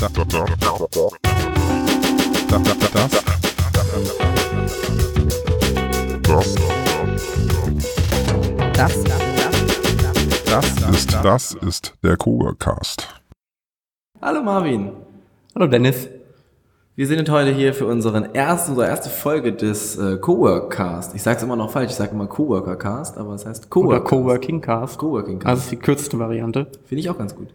Das, das, das, das, das ist, das ist der Coworkcast. Hallo Marvin. Hallo Dennis. Wir sind heute hier für unseren ersten, unsere erste Folge des äh, Coworkcast. Ich sage es immer noch falsch, ich sage immer Coworkercast, aber es heißt Oder Coworkcast. Coworking Cast. Coworking Cast. Also ist die kürzeste Variante. Finde ich auch ganz gut.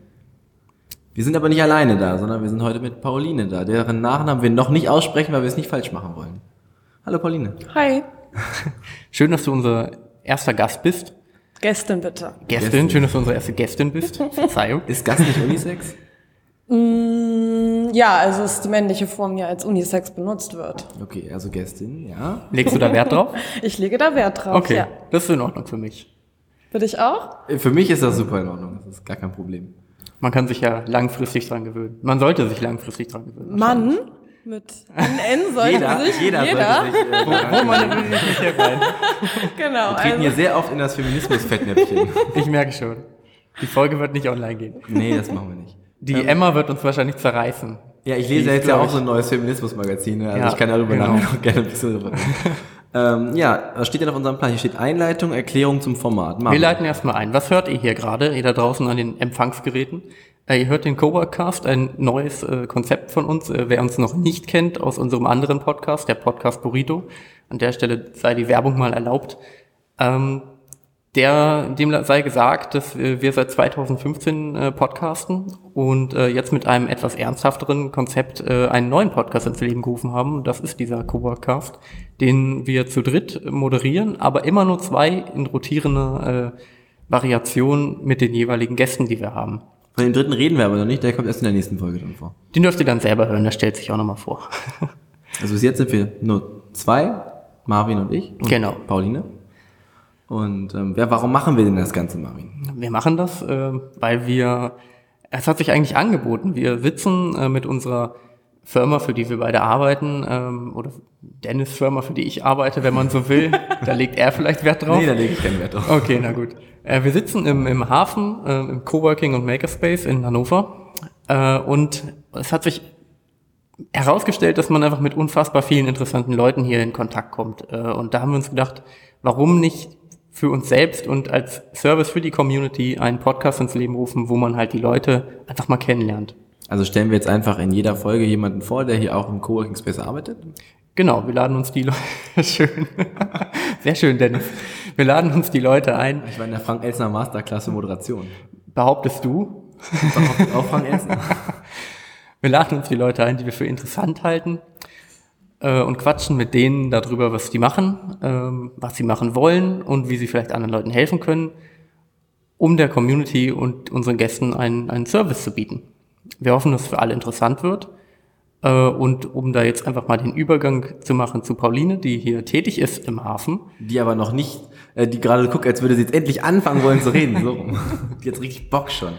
Wir sind aber nicht alleine da, sondern wir sind heute mit Pauline da, deren Nachnamen wir noch nicht aussprechen, weil wir es nicht falsch machen wollen. Hallo Pauline. Hi. Schön, dass du unser erster Gast bist. Gästin bitte. Gästin, Gästin. schön, dass du unsere erste Gästin bist. Verzeihung. Ist Gast nicht Unisex? Mm, ja, also es ist die männliche Form, die als Unisex benutzt wird. Okay, also Gästin, ja. Legst du da Wert drauf? Ich lege da Wert drauf. Okay, Ja. das ist in Ordnung für mich. Für dich auch? Für mich ist das super in Ordnung, das ist gar kein Problem. Man kann sich ja langfristig dran gewöhnen. Man sollte sich langfristig dran gewöhnen. Mann mit NN sollte Jeder, sich jeder, jeder. sollte sich... Äh, meine will ich nicht hier genau. wir treten hier Also, sehr oft in das Feminismus-Fettnäpfchen. Ich merke schon. Die Folge wird nicht online gehen. Nee, das machen wir nicht. Die Emma wird uns wahrscheinlich zerreißen. Ja, ich lese Die ja jetzt ja auch so ein neues Feminismus-Magazin, ne? also Ja, ich kann darüber genau. nachher noch gerne ein bisschen drüber reden. Ähm, ja, was steht denn auf unserem Plan? Hier steht Einleitung, Erklärung zum Format. Wir Marvin. leiten erstmal ein. Was hört ihr hier gerade, ihr da draußen an den Empfangsgeräten? Äh, ihr hört den Coworkcast, ein neues äh, Konzept von uns. Äh, wer uns noch nicht kennt aus unserem anderen Podcast, der Podcast Burrito, an der Stelle sei die Werbung mal erlaubt. Ähm, der, dem sei gesagt, dass wir seit 2015 äh, podcasten und äh, jetzt mit einem etwas ernsthafteren Konzept äh, einen neuen Podcast ins Leben gerufen haben. Das ist dieser Coworkcast, den wir zu dritt moderieren, aber immer nur zwei in rotierender äh, Variation mit den jeweiligen Gästen, die wir haben. Von dem dritten reden wir aber noch nicht, der kommt erst in der nächsten Folge dann vor. Den dürft ihr dann selber hören, der stellt sich auch nochmal vor. Also bis jetzt sind wir nur zwei, Marvin und ich. Und Genau. Pauline. Und ähm, ja, warum machen wir denn das Ganze, Marvin? Wir machen das, äh, weil wir, es hat sich eigentlich angeboten. Wir sitzen äh, mit unserer Firma, für die wir beide arbeiten, ähm, oder Dennis Firma, für die ich arbeite, wenn man so will. da legt er vielleicht Wert drauf. Nee, da lege ich keinen Wert drauf. Okay, na gut. Äh, wir sitzen im, im Hafen, äh, im Coworking und Makerspace in Hannover. Äh, und es hat sich herausgestellt, dass man einfach mit unfassbar vielen interessanten Leuten hier in Kontakt kommt. Äh, und da haben wir uns gedacht, warum nicht für uns selbst und als Service für die Community einen Podcast ins Leben rufen, wo man halt die Leute einfach mal kennenlernt. Also stellen wir jetzt einfach in jeder Folge jemanden vor, der hier auch im Coworking Space arbeitet? Genau, wir laden uns die Leute, schön, sehr schön, Dennis. Wir laden uns die Leute ein, Ich war in der Frank Elsner Masterclass für Moderation. behauptest du, Auch, auch Frank Elsner. Wir laden uns die Leute ein, die wir für interessant halten äh, und quatschen mit denen darüber, was die machen, ähm, was sie machen wollen und wie sie vielleicht anderen Leuten helfen können, um der Community und unseren Gästen einen, einen Service zu bieten. Wir hoffen, dass es für alle interessant wird. Äh, und um da jetzt einfach mal den Übergang zu machen zu Pauline, die hier tätig ist im Hafen. Die aber noch nicht, äh, die gerade guckt, als würde sie jetzt endlich anfangen wollen zu reden. So. rum. Die hat richtig Bock schon.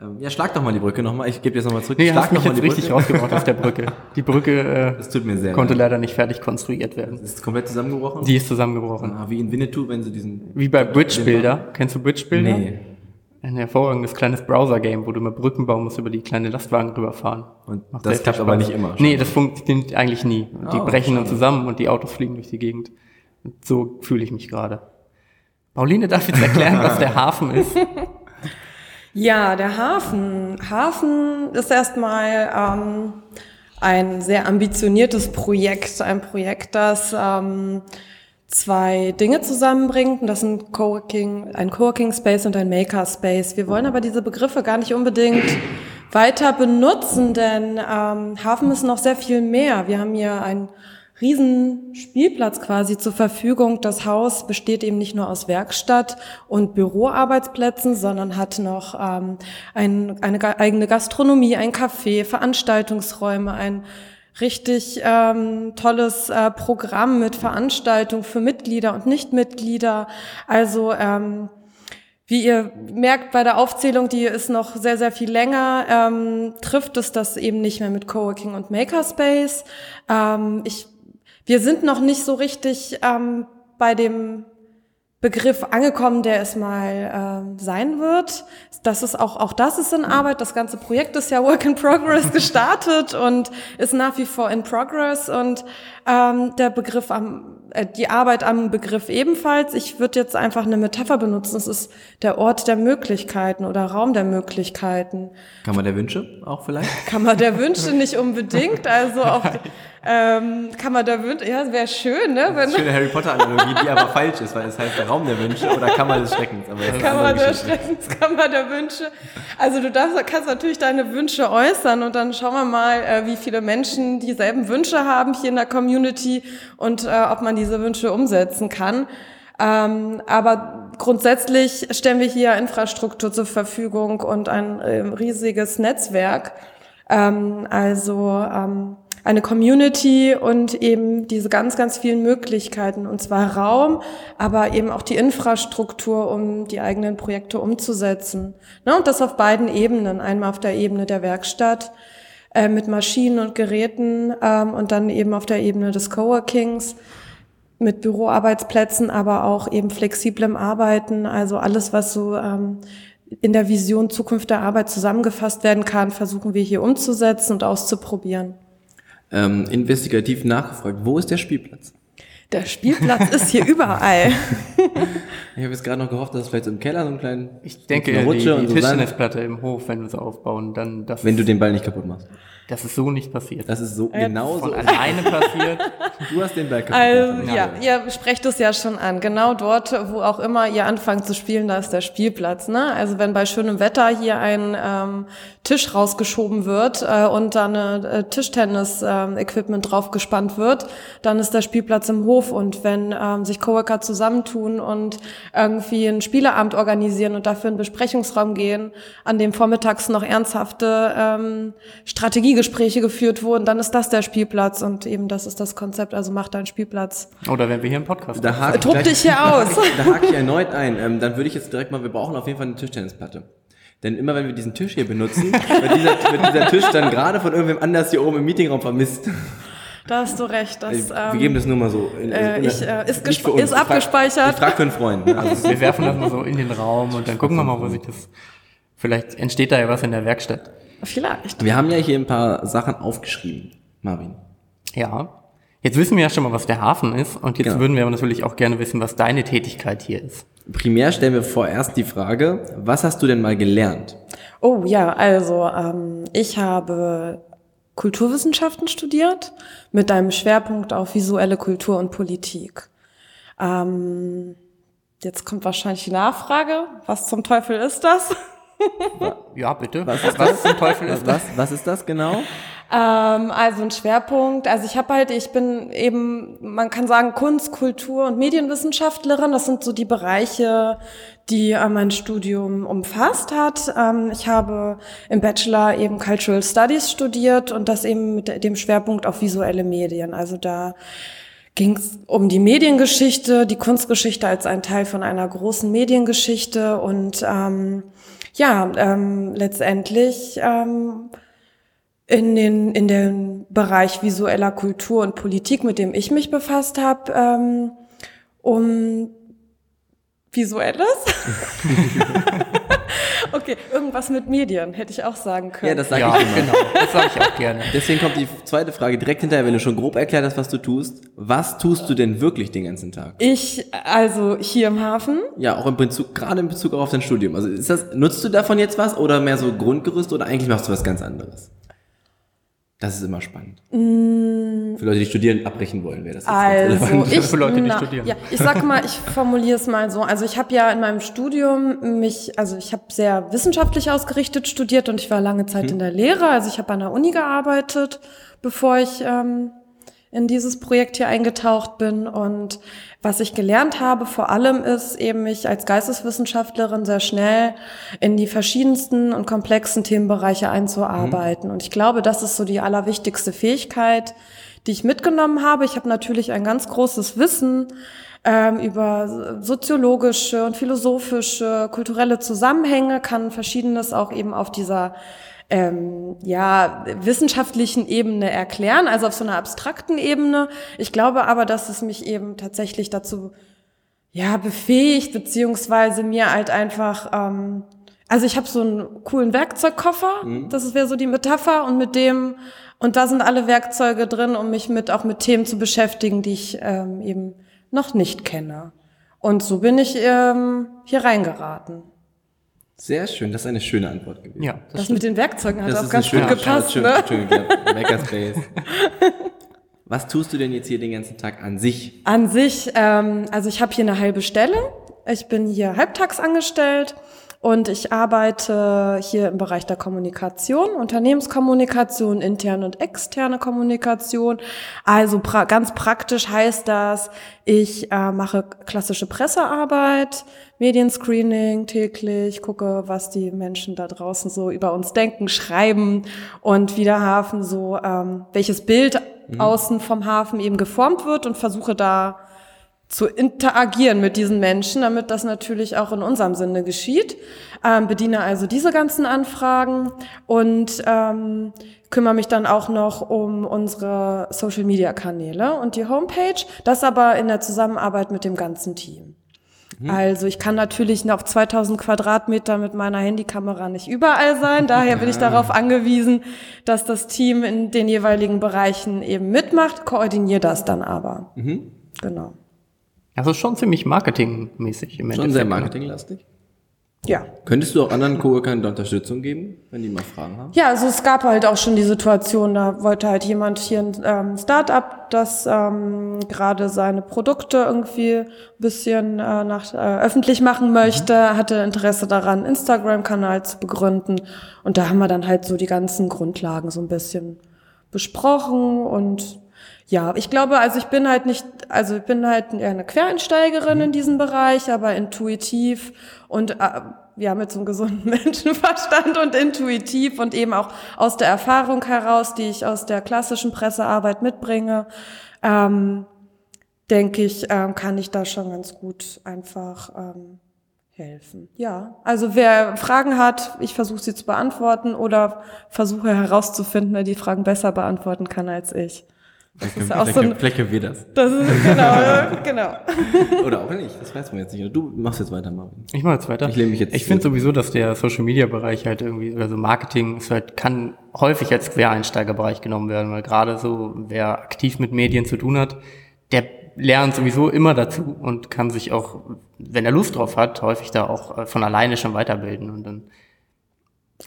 Ähm, ja, schlag doch mal die Brücke nochmal. Ich gebe jetzt nochmal zurück. Nee, schlag hast mich jetzt die richtig rausgebracht aus der Brücke. Die Brücke äh, Das tut mir sehr konnte leid. leider nicht fertig konstruiert werden. Ist komplett zusammengebrochen? Die ist zusammengebrochen. ah, wie in Winnetou, wenn sie diesen... Wie bei Bridge Builder. Kennst du Bridge Builder? Nee. Ein hervorragendes kleines Browser-Game, wo du mit Brücken bauen musst, über die kleine Lastwagen rüberfahren. Und Macht das klappt aber nicht immer. Nee, das funktioniert eigentlich nie. Die Oh, brechen dann zusammen und die Autos fliegen durch die Gegend. Und so fühle ich mich gerade. Pauline darf jetzt erklären, was der Hafen ist. Ja, der Hafen. Hafen ist erstmal ähm, ein sehr ambitioniertes Projekt. Ein Projekt, das ähm, zwei Dinge zusammenbringt. Und das sind Coworking, ein Coworking Space und ein Maker Space. Wir wollen aber diese Begriffe gar nicht unbedingt weiter benutzen, denn ähm, Hafen ist noch sehr viel mehr. Wir haben hier einen riesen Spielplatz quasi zur Verfügung. Das Haus besteht eben nicht nur aus Werkstatt und Büroarbeitsplätzen, sondern hat noch ähm, ein, eine eigene Gastronomie, ein Café, Veranstaltungsräume, ein richtig ähm, tolles äh, Programm mit Veranstaltungen für Mitglieder und Nichtmitglieder. Also ähm, wie ihr merkt bei der Aufzählung, die ist noch sehr, sehr viel länger, ähm, trifft es das eben nicht mehr mit Coworking und Makerspace. Ähm, ich, wir sind noch nicht so richtig ähm, bei dem Begriff angekommen, der es mal äh, sein wird. Das ist auch, auch das ist in Arbeit. Das ganze Projekt ist ja Work in Progress gestartet und ist nach wie vor in Progress. Und ähm, der Begriff am, äh, die Arbeit am Begriff ebenfalls. Ich würde jetzt einfach eine Metapher benutzen. Es ist der Ort der Möglichkeiten oder Raum der Möglichkeiten. Kammer der Wünsche auch vielleicht? Kammer der Wünsche nicht unbedingt. Also auch ähm, Kammer der Wünsche, ja, wäre schön, ne? Wenn, Schöne Harry Potter-Analogie, die aber falsch ist, weil es heißt der Raum der Wünsche oder Kammer des Schreckens. Aber das Kammer der. Schreckens, Kammer der Wünsche. Also du darfst, kannst natürlich deine Wünsche äußern und dann schauen wir mal, äh, wie viele Menschen dieselben Wünsche haben hier in der Community und äh, ob man diese Wünsche umsetzen kann. Ähm, aber grundsätzlich stellen wir hier Infrastruktur zur Verfügung und ein ähm, riesiges Netzwerk. Ähm, also ähm, eine Community und eben diese ganz, ganz vielen Möglichkeiten, und zwar Raum, aber eben auch die Infrastruktur, um die eigenen Projekte umzusetzen. Ne, und das auf beiden Ebenen. Einmal auf der Ebene der Werkstatt äh, mit Maschinen und Geräten ähm, und dann eben auf der Ebene des Coworkings mit Büroarbeitsplätzen, aber auch eben flexiblem Arbeiten, also alles, was so ähm, in der Vision Zukunft der Arbeit zusammengefasst werden kann, versuchen wir hier umzusetzen und auszuprobieren. Ähm, investigativ nachgefragt, wo ist der Spielplatz? Der Spielplatz ist hier überall. Ich habe jetzt gerade noch gehofft, dass es vielleicht so im Keller so einen kleinen Ich denke, eine die, Rutsche die und so Sand- Tischtennisplatte im Hof, wenn wir sie aufbauen, dann das, wenn du den Ball nicht kaputt machst. Das ist so nicht passiert. Das ist so genau Von so. alleine passiert. Du hast den Ball kaputt Also, gemacht. ja, ihr sprecht es ja schon an. Genau dort, wo auch immer ihr anfangt zu spielen, da ist der Spielplatz. Ne? Also wenn bei schönem Wetter hier ein ähm, Tisch rausgeschoben wird äh, und da eine äh, Tischtennis-Equipment draufgespannt wird, dann ist der Spielplatz im Hof. Und wenn ähm, sich Coworker zusammentun und irgendwie einen Spieleabend organisieren und dafür in einen Besprechungsraum gehen, an dem vormittags noch ernsthafte ähm, Strategiegespräche geführt wurden, dann ist das der Spielplatz. Und eben das ist das Konzept. Also macht einen Spielplatz. Oder wenn wir hier im Podcast Da hake Tob dich hier aus. Da hake ich erneut ein. Ähm, dann würde ich jetzt direkt mal, wir brauchen auf jeden Fall eine Tischtennisplatte. Denn immer wenn wir diesen Tisch hier benutzen, wird dieser, wird dieser Tisch dann gerade von irgendwem anders hier oben im Meetingraum vermisst. Da hast du recht. Das, wir ähm, geben das nur mal so. In, äh, in- ich, äh, ist ist Ich frag- abgespeichert. Ich frage für einen Freund. Ne? Also, Wir werfen das mal so in den Raum und dann gucken wir mal, wo sich das. Vielleicht entsteht da ja was in der Werkstatt. Vielleicht. wir haben ja hier ein paar Sachen aufgeschrieben, Marvin. Ja. Jetzt wissen wir ja schon mal, was der Hafen ist. Und jetzt Genau. würden wir aber natürlich auch gerne wissen, was deine Tätigkeit hier ist. Primär stellen wir vorerst die Frage, was hast du denn mal gelernt? Oh ja, also ähm, ich habe Kulturwissenschaften studiert mit einem Schwerpunkt auf visuelle Kultur und Politik. Ähm, jetzt kommt wahrscheinlich die Nachfrage, was zum Teufel ist das? Ja, bitte. Was ist was zum Teufel ist das? Was, was ist das genau? Ähm, also ein Schwerpunkt. Also ich habe halt, ich bin eben, man kann sagen, Kunst, Kultur und Medienwissenschaftlerin. Das sind so die Bereiche, die äh, mein Studium umfasst hat. Ähm, ich habe im Bachelor eben Cultural Studies studiert und das eben mit dem Schwerpunkt auf visuelle Medien. Also da ging es um die Mediengeschichte, die Kunstgeschichte als ein Teil von einer großen Mediengeschichte und ähm, ja, ähm, letztendlich ähm, in den in den Bereich visueller Kultur und Politik, mit dem ich mich befasst habe, ähm, um visuelles. okay, irgendwas mit Medien hätte ich auch sagen können. Ja, das sage Ja, ich immer. genau. Das sage ich auch gerne. Deswegen kommt die zweite Frage direkt hinterher, wenn du schon grob erklärt hast, was du tust. Was tust du denn wirklich den ganzen Tag? ich also hier im Hafen Ja, auch im Bezug, gerade in Bezug auf dein Studium. Also ist das, nutzt du davon jetzt was oder mehr so Grundgerüst oder eigentlich machst du was ganz anderes? Das ist immer spannend. Für Leute, die studieren, abbrechen wollen, wäre das Also relevant. ich, Für Leute, die na, studieren. Ja, ich sag mal, ich formuliere es mal so. Also ich habe ja in meinem Studium mich, also ich habe sehr wissenschaftlich ausgerichtet studiert und ich war lange Zeit in der Lehre. Also ich habe an der Uni gearbeitet, bevor ich ähm, in dieses Projekt hier eingetaucht bin. Und was ich gelernt habe vor allem ist eben mich als Geisteswissenschaftlerin sehr schnell in die verschiedensten und komplexen Themenbereiche einzuarbeiten. Und ich glaube, das ist so die allerwichtigste Fähigkeit, die ich mitgenommen habe. Ich habe natürlich ein ganz großes Wissen ähm, über soziologische und philosophische, kulturelle Zusammenhänge, kann verschiedenes auch eben auf dieser ähm, ja, wissenschaftlichen Ebene erklären, also auf so einer abstrakten Ebene. Ich glaube aber, dass es mich eben tatsächlich dazu ja, befähigt, beziehungsweise mir halt einfach, ähm, also ich habe so einen coolen Werkzeugkoffer, das wäre so die Metapher und mit dem, und da sind alle Werkzeuge drin, um mich mit auch mit Themen zu beschäftigen, die ich ähm, eben noch nicht kenne. Und so bin ich ähm, hier reingeraten. Sehr schön, das ist eine schöne Antwort gewesen. Ja, das Das mit den Werkzeugen hat Das auch ist ganz gut gepasst, schön, ne? schön. Makerspace. Was tust du denn jetzt hier den ganzen Tag an sich? An sich, ähm, also ich habe hier eine halbe Stelle. Ich bin hier halbtags angestellt und ich arbeite hier im Bereich der Kommunikation, Unternehmenskommunikation, interne und externe Kommunikation. Also pra ganz praktisch heißt das, ich äh, mache klassische Pressearbeit, Medienscreening täglich, gucke, was die Menschen da draußen so über uns denken, schreiben und wie der Hafen so, ähm, welches Bild außen vom Hafen eben geformt wird und versuche da zu interagieren mit diesen Menschen, damit das natürlich auch in unserem Sinne geschieht. Ähm, bediene also diese ganzen Anfragen und ähm, kümmere mich dann auch noch um unsere Social-Media-Kanäle und die Homepage. Das aber in der Zusammenarbeit mit dem ganzen Team. Also ich kann natürlich auf 2000 Quadratmeter mit meiner Handykamera nicht überall sein. Daher bin ich darauf angewiesen, dass das Team in den jeweiligen Bereichen eben mitmacht, koordiniert das dann aber. Genau. Also schon ziemlich marketingmäßig im Schon sehr Endeffekt, ne? marketinglastig. Ja. Könntest du auch anderen Coworkern da Unterstützung geben, wenn die mal Fragen haben? Ja, also es gab halt auch schon die Situation, da wollte halt jemand hier ein ähm, Start-up, das ähm, gerade seine Produkte irgendwie ein bisschen äh, nach, äh, öffentlich machen möchte, hatte Interesse daran, einen Instagram-Kanal zu begründen. Und da haben wir dann halt so die ganzen Grundlagen so ein bisschen besprochen und ja, ich glaube, also ich bin halt nicht, also ich bin halt eher eine Quereinsteigerin in diesem Bereich, aber intuitiv und äh, ja, mit so einem gesunden Menschenverstand und intuitiv und eben auch aus der Erfahrung heraus, die ich aus der klassischen Pressearbeit mitbringe, ähm, denke ich, ähm, kann ich da schon ganz gut einfach ähm, helfen. Ja, also wer Fragen hat, ich versuche sie zu beantworten oder versuche herauszufinden, wer die Fragen besser beantworten kann als ich. Vielleicht, ist können- auch so vielleicht, ein- können wir das. Das ist genau, genau. Oder auch nicht, das weiß man jetzt nicht. Du machst jetzt weiter, Marvin. Ich mache jetzt weiter. Ich lehne mich jetzt Ich finde sowieso, dass der Social Media Bereich halt irgendwie, also Marketing ist halt, kann häufig als Quereinsteigerbereich genommen werden, weil gerade so, wer aktiv mit Medien zu tun hat, der lernt sowieso immer dazu und kann sich auch, wenn er Lust drauf hat, häufig da auch äh, von alleine schon weiterbilden und dann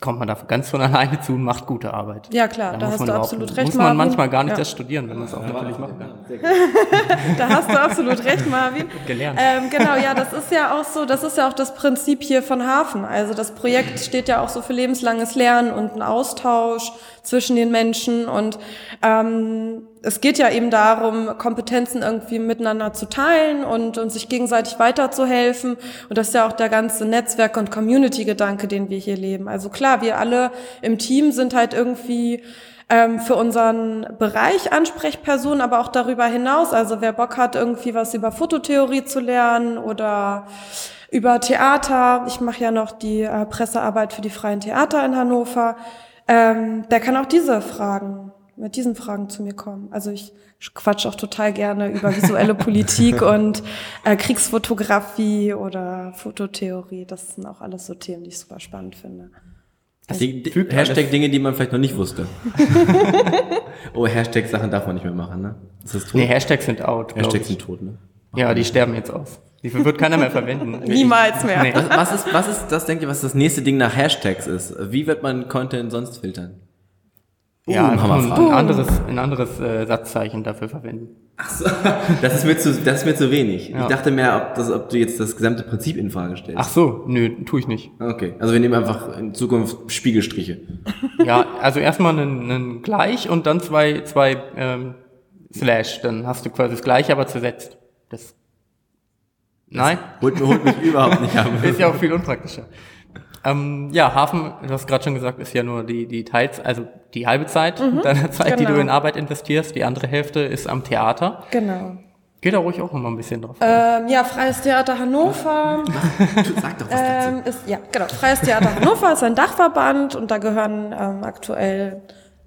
kommt man da ganz von alleine zu und macht gute Arbeit. Ja, klar, da muss hast man du absolut recht, Muss man Marvin. manchmal gar nicht Ja. das studieren, wenn man es auch natürlich machen kann. Da hast du absolut recht, Marvin. Gelernt. Ähm, genau, ja, das ist ja auch so, das ist ja auch das Prinzip hier von Hafen. Also das Projekt steht ja auch so für lebenslanges Lernen und ein Austausch zwischen den Menschen und ähm, es geht ja eben darum, Kompetenzen irgendwie miteinander zu teilen und, und sich gegenseitig weiterzuhelfen. Und das ist ja auch der ganze Netzwerk- und Community-Gedanke, den wir hier leben. Also klar, wir alle im Team sind halt irgendwie ähm, für unseren Bereich Ansprechpersonen, aber auch darüber hinaus. Also wer Bock hat, irgendwie was über Fototheorie zu lernen oder über Theater. Ich mache ja noch die äh, Pressearbeit für die freien Theater in Hannover. Ähm, der kann auch diese Fragen, mit diesen Fragen zu mir kommen. Also ich quatsch auch total gerne über visuelle Politik und äh, Kriegsfotografie oder Fototheorie. Das sind auch alles so Themen, die ich super spannend finde. Die, die, fügt Hashtag Dinge, die man vielleicht noch nicht wusste. oh, Hashtag Sachen darf man nicht mehr machen, ne? Ist das tot? Nee, Hashtags sind out. Hashtags ich. sind tot, ne? Ja, die sterben jetzt aus. Die wird keiner mehr verwenden. Niemals mehr. Nee. Was, was ist, was ist, das denkt ihr, was das nächste Ding nach Hashtags ist? Wie wird man Content sonst filtern? Ja, Uh, Hammerfrage. ein, ein anderes, ein anderes äh, Satzzeichen dafür verwenden. Ach so, das ist mir zu, das ist mir zu wenig. Ja. Ich dachte mehr, ob, das, ob du jetzt das gesamte Prinzip in Frage stellst. Ach so, nö, tue ich nicht. Okay, also wir nehmen einfach in Zukunft Spiegelstriche. Ja, also erstmal einen, einen Gleich und dann zwei, zwei ähm, Slash. Dann hast du quasi das Gleiche, aber zersetzt. Das. Nein, Holt, holt mich überhaupt nicht ab. ist ja auch viel unpraktischer. Ähm, ja, Hafen, du hast gerade schon gesagt, ist ja nur die, die Teils, also die halbe Zeit deiner Zeit, die du genau. in Arbeit investierst. Die andere Hälfte ist am Theater. Genau. Geht da ruhig auch mal ein bisschen drauf. Ähm, ja, Freies Theater Hannover. Du sag doch was dazu. ähm, ist, ja, genau. Freies Theater Hannover ist ein Dachverband und da gehören ähm, aktuell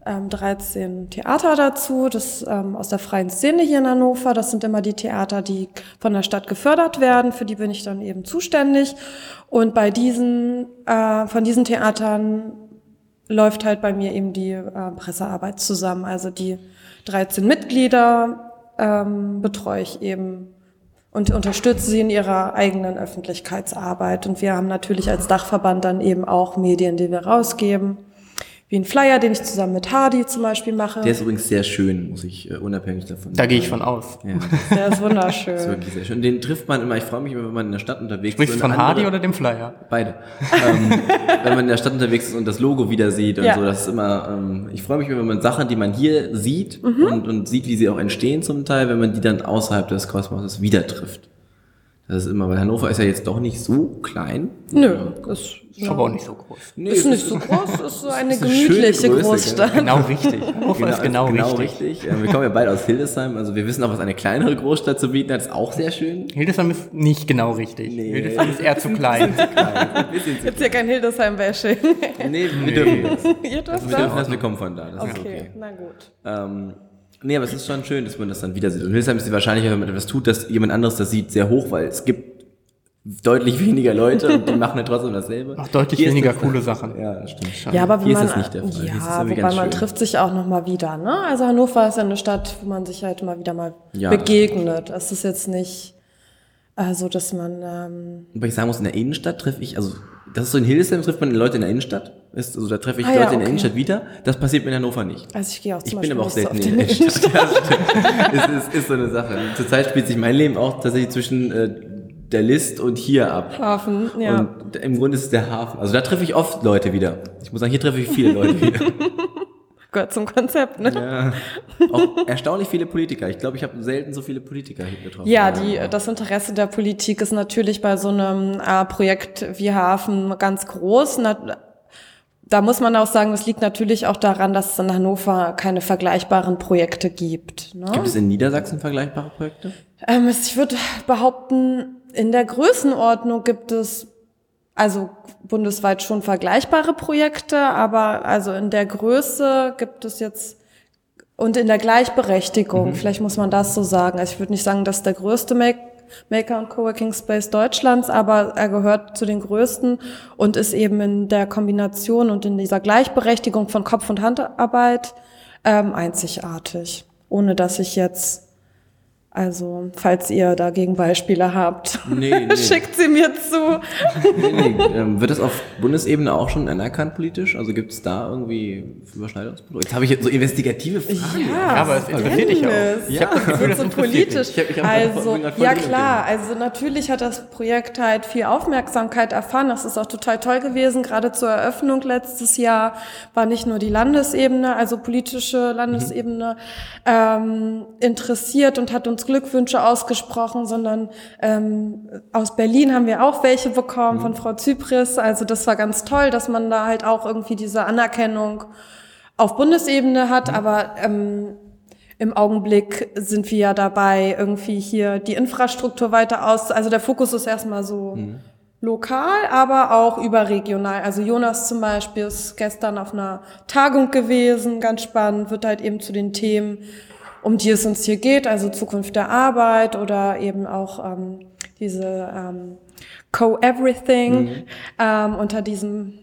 ähm, 13 Theater dazu, das ähm, aus der freien Szene hier in Hannover. Das sind immer die Theater, die von der Stadt gefördert werden. Für die bin ich dann eben zuständig. Und bei diesen, äh, von diesen Theatern läuft halt bei mir eben die äh, Pressearbeit zusammen. Also die 13 Mitglieder ähm, betreue ich eben und unterstütze sie in ihrer eigenen Öffentlichkeitsarbeit. Und wir haben natürlich als Dachverband dann eben auch Medien, die wir rausgeben wie ein Flyer, den ich zusammen mit Hardy zum Beispiel mache. Der ist übrigens sehr schön, muss ich äh, unabhängig davon Da gehe ich von aus. Ja, Der ist wunderschön. das ist wirklich sehr schön. Den trifft man immer, ich freue mich immer, wenn man in der Stadt unterwegs Sprichst du ist. von und eine Hardy oder dem Flyer? Beide. ähm, wenn man in der Stadt unterwegs ist und das Logo wieder sieht und Ja. so, das ist immer, ähm, ich freue mich immer, wenn man Sachen, die man hier sieht Mhm. und, und sieht, wie sie auch entstehen zum Teil, wenn man die dann außerhalb des Kosmoses wieder trifft. Das ist immer, weil Hannover ist ja jetzt doch nicht so klein. Nö, das Ist aber auch nicht so groß. Nee, ist es nicht so groß, ist so eine ist eine gemütliche Größe, Großstadt. Genau richtig. Hannover ist genau, richtig. richtig. Ja, wir kommen ja beide aus Hildesheim, also wir wissen auch, was eine kleinere Großstadt zu bieten hat, ist auch sehr schön. Hildesheim ist nicht genau richtig. Nee. Hildesheim ist eher zu klein. Jetzt hier kein Hildesheim-Bashing. Nee, wir dürfen das. Ihr dürft Wir dürfen das? wir kommen von da. Das ist Okay, okay. na gut. Ähm, nee, aber es ist schon schön, dass man das dann wieder sieht. Und Hildesheim ist die Wahrscheinlichkeit, wenn man etwas tut, dass jemand anderes das sieht, sehr hoch, weil es gibt deutlich weniger Leute und die machen ja trotzdem dasselbe. Auch deutlich Hier weniger coole Sachen. Ja, das stimmt. Ja, aber wenn Hier man, ja, wobei man schön. trifft sich auch noch mal wieder, ne? Also Hannover ist ja eine Stadt, wo man sich halt immer wieder mal Ja, begegnet. Es ist jetzt nicht äh, so, dass man, ähm, Wobei ich sagen muss, in der Innenstadt treffe ich, also das ist so in Hildesheim trifft man Leute in der Innenstadt. Ist, also da treffe ich Ah ja, Leute in der okay. Innenstadt wieder. Das passiert mir in Hannover nicht. also ich gehe auch zum Ich bin aber auch selten in der Innenstadt. Ja, stimmt. es ist, ist so eine Sache. Zurzeit spielt sich mein Leben auch tatsächlich zwischen äh, der List und hier ab. Hafen, ja. Und im Grunde ist es der Hafen. Also da treffe ich oft Leute wieder. Ich muss sagen, hier treffe ich viele Leute wieder. Gehört zum Konzept, ne? Ja. Auch erstaunlich viele Politiker. Ich glaube, ich habe selten so viele Politiker hier getroffen. Ja, die, das Interesse der Politik ist natürlich bei so einem äh, Projekt wie Hafen ganz groß. Na, da muss man auch sagen, das liegt natürlich auch daran, dass es in Hannover keine vergleichbaren Projekte gibt. Ne? Gibt es in Niedersachsen vergleichbare Projekte? Ähm, es- ich würde behaupten, in der Größenordnung gibt es also bundesweit schon vergleichbare Projekte, aber also in der Größe gibt es jetzt und in der Gleichberechtigung, vielleicht muss man das so sagen. Also ich würde nicht sagen, das ist der größte Make Maker und Coworking Space Deutschlands, aber er gehört zu den größten und ist eben in der Kombination und in dieser Gleichberechtigung von Kopf- und Handarbeit ähm, einzigartig. Ohne dass ich jetzt, also falls ihr dagegen Beispiele habt, Nee, nee. schickt sie mir zu. Nee, nee. Ähm, wird das auf Bundesebene auch schon anerkannt politisch? Also gibt es da irgendwie Überschneidungspunkte? Jetzt habe ich jetzt so investigative Fragen. Ja, aber es interessiert dich auch. Ich hab das Gefühl, das so politisch. Ich hab- ich hab- also, ja klar, also natürlich hat das Projekt halt viel Aufmerksamkeit erfahren. Das ist auch total toll gewesen. Gerade zur Eröffnung letztes Jahr war nicht nur die Landesebene, also politische Landesebene, ähm, interessiert und hat uns Glückwünsche ausgesprochen, sondern ähm, aus Berlin haben wir auch welche bekommen von Frau Zypris. Also das war ganz toll, dass man da halt auch irgendwie diese Anerkennung auf Bundesebene hat, aber ähm, im Augenblick sind wir ja dabei, irgendwie hier die Infrastruktur weiter aus. Also der Fokus ist erstmal so lokal, aber auch überregional. Also Jonas zum Beispiel ist gestern auf einer Tagung gewesen, ganz spannend, wird halt eben zu den Themen, um die es uns hier geht, also Zukunft der Arbeit oder eben auch ähm, diese ähm, Co-Everything ähm, unter diesem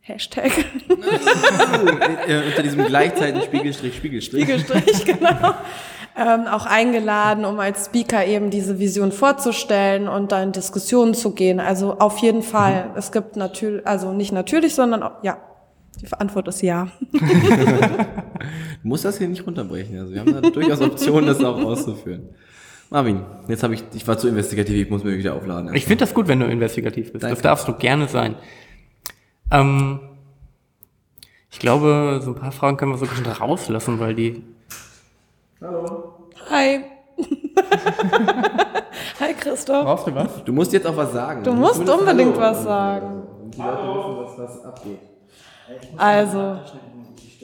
Hashtag. Äh, unter diesem gleichzeitigen Spiegelstrich, Spiegelstrich. Spiegelstrich, genau. Ähm, auch eingeladen, um als Speaker eben diese Vision vorzustellen und da in Diskussionen zu gehen. Also auf jeden Fall. Es gibt natürlich, also nicht natürlich, sondern auch, ja. Die Antwort ist ja. Du musst das hier nicht runterbrechen. Also wir haben da durchaus Optionen, das auch auszuführen. Marvin, jetzt habe ich, ich war zu investigativ, ich muss mir wieder aufladen. Ich finde das gut, wenn du investigativ bist. Danke. Das darfst du gerne sein. Ähm, ich glaube, so ein paar Fragen können wir so ein bisschen rauslassen, weil die. Hi. Hi Christoph. Brauchst du was? Du musst jetzt auch was sagen. Du musst zumindest unbedingt Hallo. was sagen. Die Leute wissen, was, was abgeht. Also.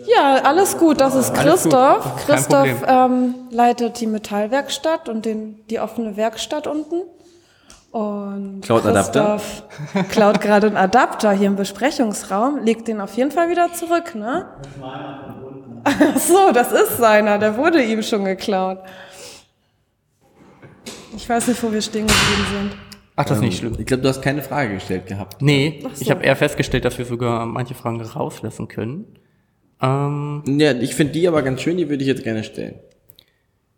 Ja, alles gut. Das ist. Christoph. Das ist Christoph ähm, leitet die Metallwerkstatt und den, die offene Werkstatt unten. Und Klaut Adapter. Christoph klaut gerade einen Adapter hier im Besprechungsraum, legt den auf jeden Fall wieder zurück, ne? Ach so, das ist seiner, der wurde ihm schon geklaut. Ich weiß nicht, wo wir stehen geblieben sind. Ach, das ist nicht schlimm. Ich glaube, du hast keine Frage gestellt gehabt. Nee, so. ich habe eher festgestellt, dass wir sogar manche Fragen rauslassen können. Ähm, Ja, ich finde die aber ganz schön, die würde ich jetzt gerne stellen.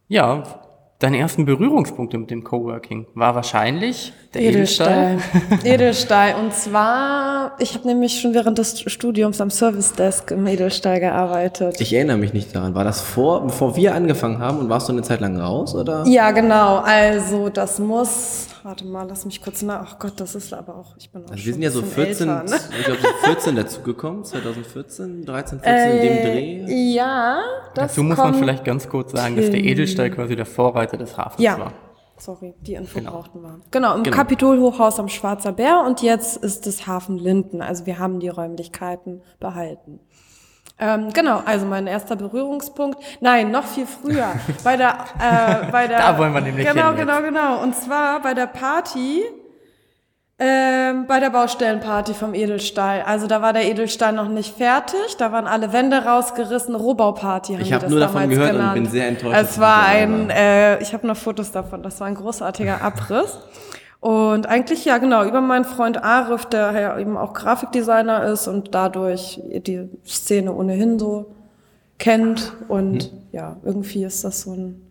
ja, deine ersten Berührungspunkte mit dem Coworking war wahrscheinlich der Edelstahl. Edelstahl. Edelstahl. Und zwar, ich habe nämlich schon während des Studiums am Service Desk im Edelstahl gearbeitet. Ich erinnere mich nicht daran. War das vor, bevor wir angefangen haben und warst du eine Zeit lang raus, oder? ja, genau. Also das muss. Warte mal, lass mich kurz nach. Ach Gott, das ist aber auch. Ich bin auch Also schon wir sind ja so ein bisschen 14, älter, ne? ich glaube so 14 dazugekommen, 2014, 13, 14 in dem Dreh. Äh, ja, das Dazu muss man vielleicht ganz kurz sagen, dass der Edelstahl quasi der Vorreiter des Hafens Ja. war. Sorry, die Info Genau. brauchten wir. Genau, im Genau. Kapitolhochhaus am Schwarzer Bär und jetzt ist es Hafen Linden. Also wir haben die Räumlichkeiten behalten. Ähm, genau, also mein erster Berührungspunkt. Nein, noch viel früher. bei der, äh, bei der. Da wollen wir nämlich Genau, hin genau, genau. Und zwar bei der Party, ähm, bei der Baustellenparty vom Edelstahl. Also da war der Edelstahl noch nicht fertig, da waren alle Wände rausgerissen, Rohbauparty haben Ich die hab das nur davon damals gehört und genannt. bin sehr enttäuscht, Es war ein, äh, ich habe noch Fotos davon, das war ein großartiger Abriss. Und eigentlich, ja genau, über meinen Freund Arif, der ja eben auch Grafikdesigner ist und dadurch die Szene ohnehin so kennt. Und ja, irgendwie ist das so ein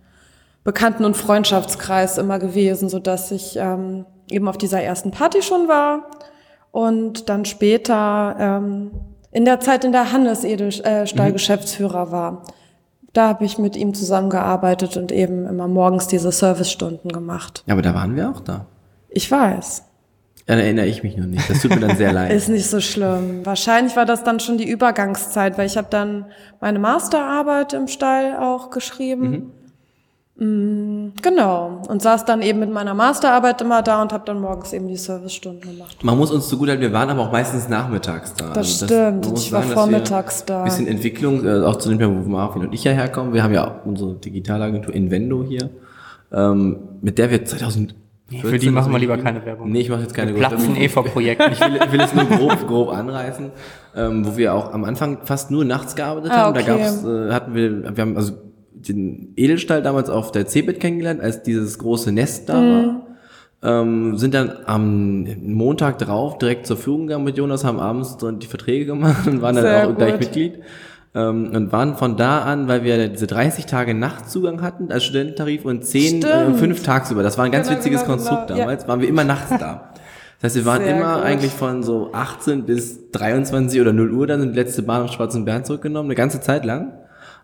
Bekannten- und Freundschaftskreis immer gewesen, so dass ich ähm, eben auf dieser ersten Party schon war und dann später ähm, in der Zeit, in der Hannes Edelstahl Geschäftsführer war. Da habe ich mit ihm zusammengearbeitet und eben immer morgens diese Servicestunden gemacht. Ja, aber da waren wir auch da. Ich weiß. Ja, da erinnere ich mich nur nicht. Das tut mir dann sehr leid. Ist nicht so schlimm. Wahrscheinlich war das dann schon die Übergangszeit, weil ich habe dann meine Masterarbeit im Stall auch geschrieben. Mm, Genau. Und saß dann eben mit meiner Masterarbeit immer da und habe dann morgens eben die Servicestunden gemacht. Man muss uns zugutehalten, wir waren aber auch meistens nachmittags da. Also Das stimmt. Ich war dass wir vormittags da. Ein bisschen Entwicklung, äh, auch zu dem Punkt, wo Marvin und ich ja herkommen. Wir haben ja auch unsere Digitalagentur Invendo hier, ähm, mit der wir 2000 Für die machen wir lieber keine Werbung. Nee, ich mache jetzt keine Wir platzen eh vor Projekten. Ich will, will es nur grob, grob anreißen, ähm, wo wir auch am Anfang fast nur nachts gearbeitet Ah, haben. Da okay. gab's, äh, hatten wir, wir haben also den Edelstahl damals auf der CeBIT kennengelernt, als dieses große Nest da Mhm. war. Ähm, sind dann am Montag drauf direkt zur Führung gegangen mit Jonas, haben abends die Verträge gemacht und waren dann Sehr auch gleich gut. Mitglied. Ähm, und waren von da an, weil wir diese 30 Tage Nachtzugang hatten als Studententarif und 10, äh, Stimmt. fünf tagsüber. Das war ein ganz Genau, witziges genau, Konstrukt genau, ja. damals. Waren wir immer nachts da. Das heißt, wir waren Sehr immer gut. eigentlich von so 18 bis 23 oder 0 Uhr dann in die letzte Bahn am Schwarzen Bären zurückgenommen, eine ganze Zeit lang.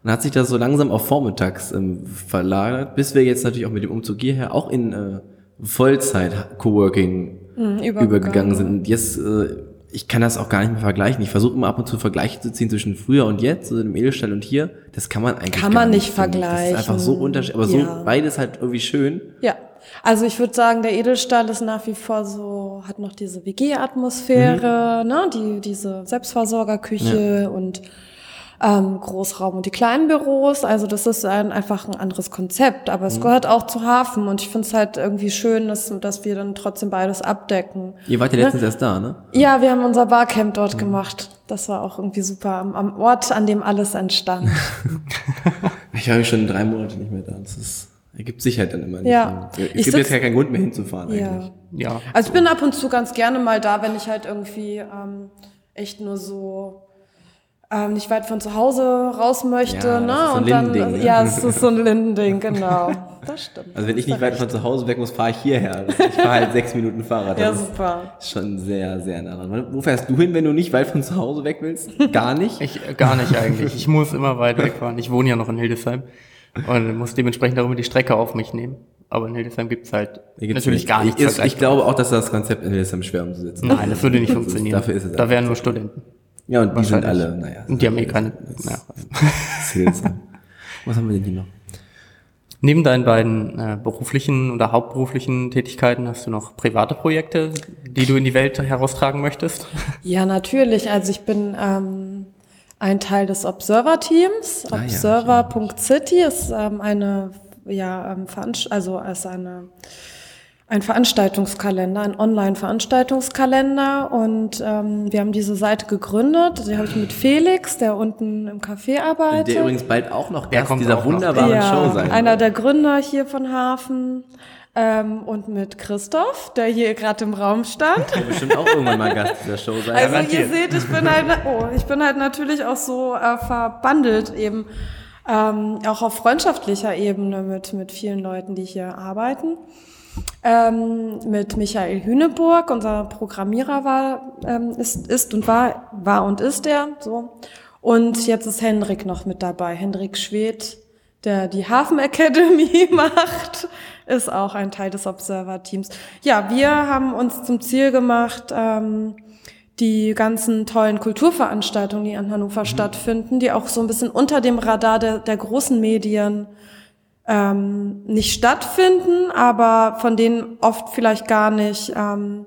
Und dann hat sich das so langsam auf vormittags ähm, verlagert, bis wir jetzt natürlich auch mit dem Umzug hierher auch in äh, Vollzeit-Coworking übergegangen. übergegangen sind. Und jetzt, äh, ich kann das auch gar nicht mehr vergleichen. Ich versuche immer ab und zu Vergleiche zu ziehen zwischen früher und jetzt, so dem Edelstahl und hier. Das kann man eigentlich Kann man nicht finde ich. Das ist einfach so vergleichen. unterschiedlich, aber Ja. so beides halt irgendwie schön. Ja, also ich würde sagen, der Edelstahl ist nach wie vor so, hat noch diese WG-Atmosphäre, ne, die, diese Selbstversorgerküche und ähm, Großraum und die kleinen Büros. Also das ist ein, einfach ein anderes Konzept, aber es gehört auch zu Hafen und ich finde es halt irgendwie schön, dass, dass wir dann trotzdem beides abdecken. Ihr wart ja letztens erst da, ne? Ja, wir haben unser Barcamp dort gemacht. Das war auch irgendwie super, am, am Ort, an dem alles entstand. Ich war schon drei Monate nicht mehr da. Das ist, ergibt sich halt dann immer nicht. Ja. Es Ich gibt jetzt ja keinen Grund mehr hinzufahren ja. eigentlich. Ja. Also ich bin ab und zu ganz gerne mal da, wenn ich halt irgendwie ähm, echt nur so ähm, nicht weit von zu Hause raus möchte, Ja, das ne? ist so ein und dann, Lindending, ne? ja, es ist so ein Lindending, genau. Das stimmt. Also wenn ich nicht weit von zu Hause weg muss, fahre ich hierher. Das- Ich fahre halt sechs Minuten Fahrrad. Ja, Das ist super. schon sehr, sehr nah dran. Wo fährst du hin, wenn du nicht weit von zu Hause weg willst? Gar nicht? Ich äh, gar nicht eigentlich. Ich muss immer weit wegfahren. Ich wohne ja noch in Hildesheim und muss dementsprechend auch immer die Strecke auf mich nehmen. Aber in Hildesheim gibt's halt gibt's natürlich nicht. gar nichts ich, ich, glaube auch, dass das Konzept in Hildesheim schwer umzusetzen Nein, das würde nicht ist- funktionieren. Dafür ist es da wären nur Studenten. Ja, und die sind Wahrscheinlich. alle, naja. Und die haben eh keine. Ja. ist Hildesheim. Was haben wir denn hier noch? Neben deinen beiden äh, beruflichen oder hauptberuflichen Tätigkeiten hast du noch private Projekte, die du in die Welt heraustragen möchtest? Ja, natürlich. Also ich bin ähm, ein Teil des Observer-Teams. Ah, ja, Observer.city ist ähm, eine, ja, ähm, also ist eine ein Veranstaltungskalender, ein Online-Veranstaltungskalender und ähm, wir haben diese Seite gegründet. Die habe ich mit Felix, der unten im Café arbeitet. Der übrigens bald auch noch Der Gast kommt dieser wunderbaren ja, Show sein einer der Gründer hier von Hafen ähm, und mit Christoph, der hier gerade im Raum stand. Der bestimmt auch irgendwann mal Gast dieser Show sein. Also ihr seht, ich bin halt, oh, ich bin halt natürlich auch so äh, verbandelt eben ähm, auch auf freundschaftlicher Ebene mit mit vielen Leuten, die hier arbeiten. Ähm, mit Michael Hüneburg, unser Programmierer war, ähm, ist, ist und war, war und ist er, so. Und jetzt ist Hendrik noch mit dabei. Hendrik Schwedt, der die Hafen Academy macht, ist auch ein Teil des Observer-Teams. Ja, wir haben uns zum Ziel gemacht, ähm, die ganzen tollen Kulturveranstaltungen, die in Hannover stattfinden, die auch so ein bisschen unter dem Radar der, der großen Medien ähm, nicht stattfinden, aber von denen oft vielleicht gar nicht ähm,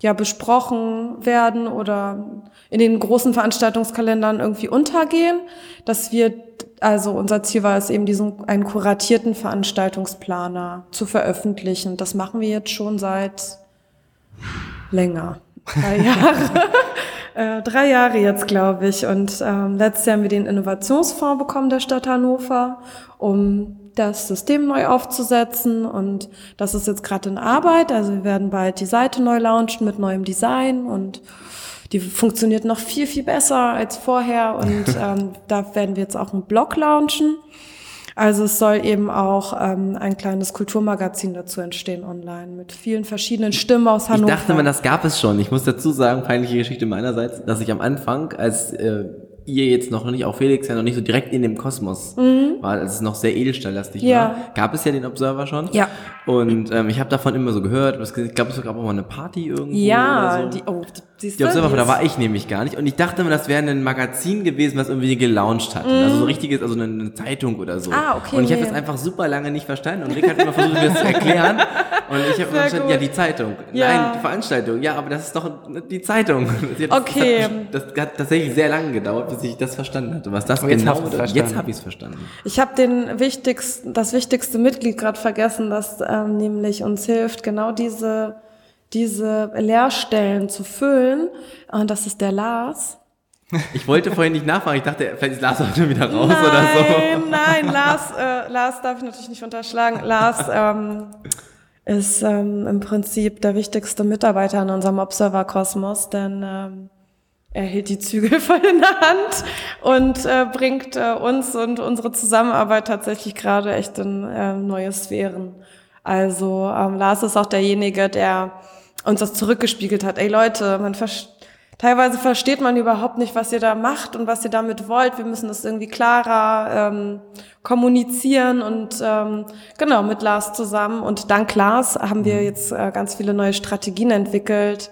ja besprochen werden oder in den großen Veranstaltungskalendern irgendwie untergehen, dass wir also unser Ziel war es eben diesen einen kuratierten Veranstaltungsplaner zu veröffentlichen. Das machen wir jetzt schon seit länger, drei Jahre. Äh, drei Jahre jetzt, glaube ich. Und ähm, letztes Jahr haben wir den Innovationsfonds bekommen der Stadt Hannover, um das System neu aufzusetzen. Und das ist jetzt gerade in Arbeit. Also wir werden bald die Seite neu launchen mit neuem Design und die funktioniert noch viel, viel besser als vorher. Und ähm, da werden wir jetzt auch einen Blog launchen. Also es soll eben auch ähm, ein kleines Kulturmagazin dazu entstehen online mit vielen verschiedenen Stimmen aus Ich Hannover. dachte mir, das gab es schon. Ich muss dazu sagen, peinliche Geschichte meinerseits, dass ich am Anfang, als äh, ihr jetzt noch nicht, auch Felix ja noch nicht so direkt in dem Kosmos war, als es noch sehr edelstahllastig Mhm. Ja. war, gab es ja den Observer schon. Ja. Und ähm, ich habe davon immer so gehört, ich glaube, es gab auch mal eine Party irgendwo Ja, oder so. die, oh, die, siehst Die du, Observer, da ist- war ich nämlich gar nicht. Und ich dachte mir, das wäre ein Magazin gewesen, was irgendwie gelauncht hat. Also so richtiges, also eine, eine Zeitung oder so. Ah, okay, Und ich habe nee. das einfach super lange nicht verstanden. Und Rick hat immer versucht, mir das zu erklären. Und ich habe Sehr verstanden, gut. ja, die Zeitung. Ja. Nein, die Veranstaltung. Ja, aber das ist doch die Zeitung. Das hat- Okay. Das hat, das hat tatsächlich sehr lange gedauert, bis ich das verstanden hatte. Was das jetzt genau bedeutet. verstanden. Jetzt habe ich es verstanden. Ich habe den wichtigsten, das wichtigste Mitglied gerade vergessen, das ähm, nämlich uns hilft, genau diese, diese Leerstellen zu füllen. Und das ist der Lars. Ich wollte vorhin nicht nachfragen. Ich dachte, vielleicht ist Lars auch schon wieder raus oder so. Nein, nein, Lars, äh, Lars darf ich natürlich nicht unterschlagen. Lars ähm, ist ähm, im Prinzip der wichtigste Mitarbeiter in unserem Observer-Kosmos, denn ähm, er hält die Zügel voll in der Hand und äh, bringt äh, uns und unsere Zusammenarbeit tatsächlich gerade echt in äh, neue Sphären. Also ähm, Lars ist auch derjenige, der uns das zurückgespiegelt hat. Ey Leute, man versteht Teilweise versteht man überhaupt nicht, was ihr da macht und was ihr damit wollt. Wir müssen das irgendwie klarer ähm, kommunizieren und ähm, genau mit Lars zusammen. Und dank Lars haben wir jetzt äh, ganz viele neue Strategien entwickelt,